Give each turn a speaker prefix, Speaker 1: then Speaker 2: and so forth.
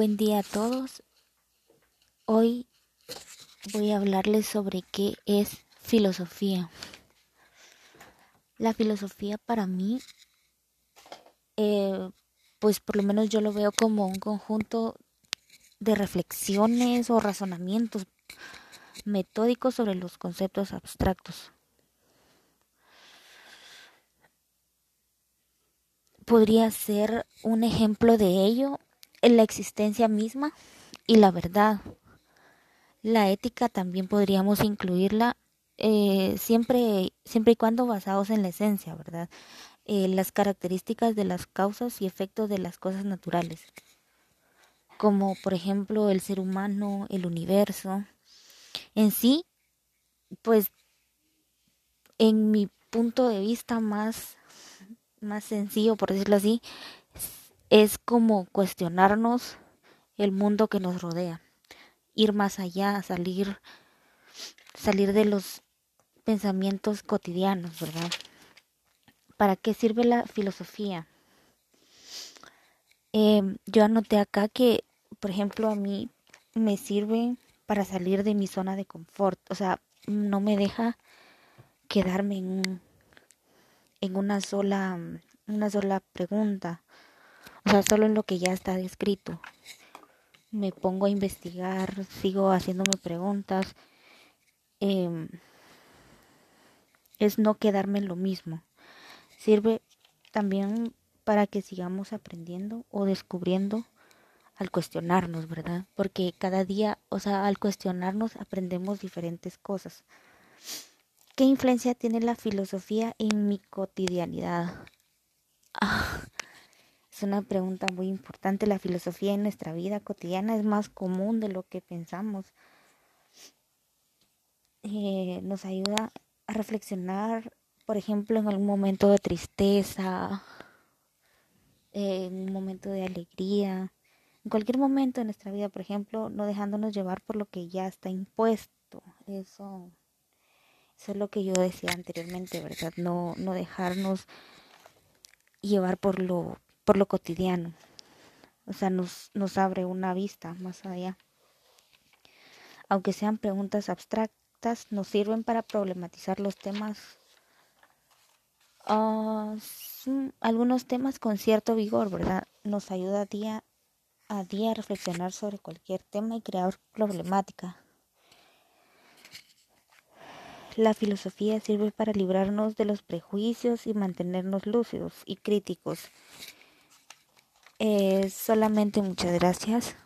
Speaker 1: Buen día a todos. Hoy voy a hablarles sobre qué es filosofía. La filosofía para mí, eh, pues por lo menos yo lo veo como un conjunto de reflexiones o razonamientos metódicos sobre los conceptos abstractos. Podría ser un ejemplo de ello en la existencia misma y la verdad. La ética también podríamos incluirla eh, siempre, siempre y cuando basados en la esencia, ¿verdad? Eh, las características de las causas y efectos de las cosas naturales, como por ejemplo el ser humano, el universo. En sí, pues en mi punto de vista más, más sencillo, por decirlo así, es como cuestionarnos el mundo que nos rodea, ir más allá, salir, salir de los pensamientos cotidianos, ¿verdad? ¿Para qué sirve la filosofía? Em, yo anoté acá que, por ejemplo, a mí me sirve para salir de mi zona de confort, o sea, no me deja quedarme en, en una sola, una sola pregunta o sea, solo en lo que ya está descrito. Me pongo a investigar, sigo haciéndome preguntas. Em, es no quedarme en lo mismo. Sirve también para que sigamos aprendiendo o descubriendo al cuestionarnos, ¿verdad? Porque cada día, o sea, al cuestionarnos aprendemos diferentes cosas. ¿Qué influencia tiene la filosofía en mi cotidianidad? Es una pregunta muy importante. La filosofía en nuestra vida cotidiana es más común de lo que pensamos. Eh, nos ayuda a reflexionar, por ejemplo, en algún momento de tristeza, en un momento de alegría, en cualquier momento de nuestra vida, por ejemplo, no dejándonos llevar por lo que ya está impuesto. Eso, eso es lo que yo decía anteriormente, ¿verdad? No, no dejarnos llevar por lo por lo cotidiano. O sea, nos, nos abre una vista más allá. Aunque sean preguntas abstractas, nos sirven para problematizar los temas, uh, algunos temas con cierto vigor, ¿verdad? Nos ayuda día a día a reflexionar sobre cualquier tema y crear problemática. La filosofía sirve para librarnos de los prejuicios y mantenernos lúcidos y críticos eh, solamente muchas gracias.